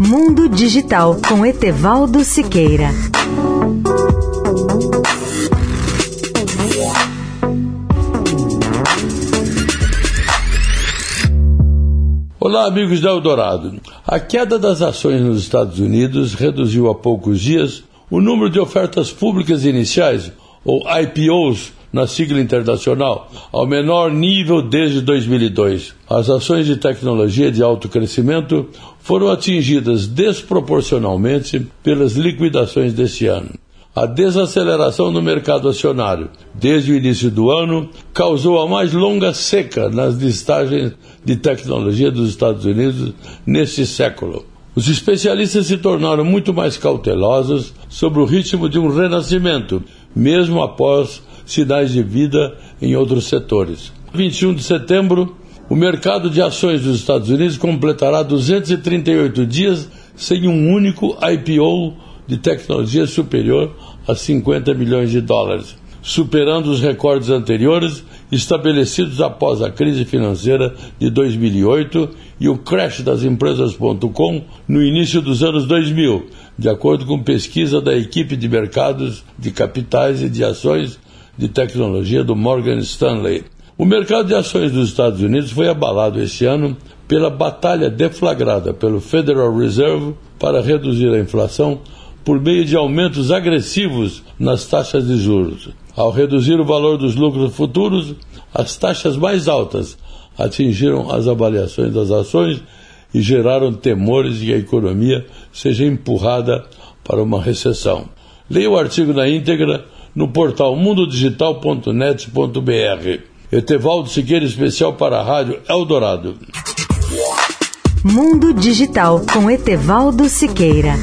Mundo Digital com Etevaldo Siqueira. Olá, amigos da Eldorado. A queda das ações nos Estados Unidos reduziu há poucos dias o número de ofertas públicas iniciais, ou IPOs, na sigla internacional, ao menor nível desde 2002. As ações de tecnologia de alto crescimento foram atingidas desproporcionalmente pelas liquidações deste ano. A desaceleração no mercado acionário desde o início do ano causou a mais longa seca nas listagens de tecnologia dos Estados Unidos neste século. Os especialistas se tornaram muito mais cautelosos sobre o ritmo de um renascimento, mesmo após sinais de vida em outros setores. 21 de setembro, o mercado de ações dos Estados Unidos completará 238 dias sem um único IPO de tecnologia superior a 50 milhões de dólares, superando os recordes anteriores estabelecidos após a crise financeira de 2008 e o crash das empresas.com no início dos anos 2000, de acordo com pesquisa da equipe de mercados de capitais e de ações de tecnologia do Morgan Stanley. O mercado de ações dos Estados Unidos foi abalado este ano pela batalha deflagrada pelo Federal Reserve para reduzir a inflação por meio de aumentos agressivos nas taxas de juros. Ao reduzir o valor dos lucros futuros, as taxas mais altas atingiram as avaliações das ações e geraram temores de que a economia seja empurrada para uma recessão. Leia o artigo na íntegra no portal mundodigital.net.br. Etevaldo Siqueira, especial para a Rádio Eldorado. Mundo Digital com Etevaldo Siqueira.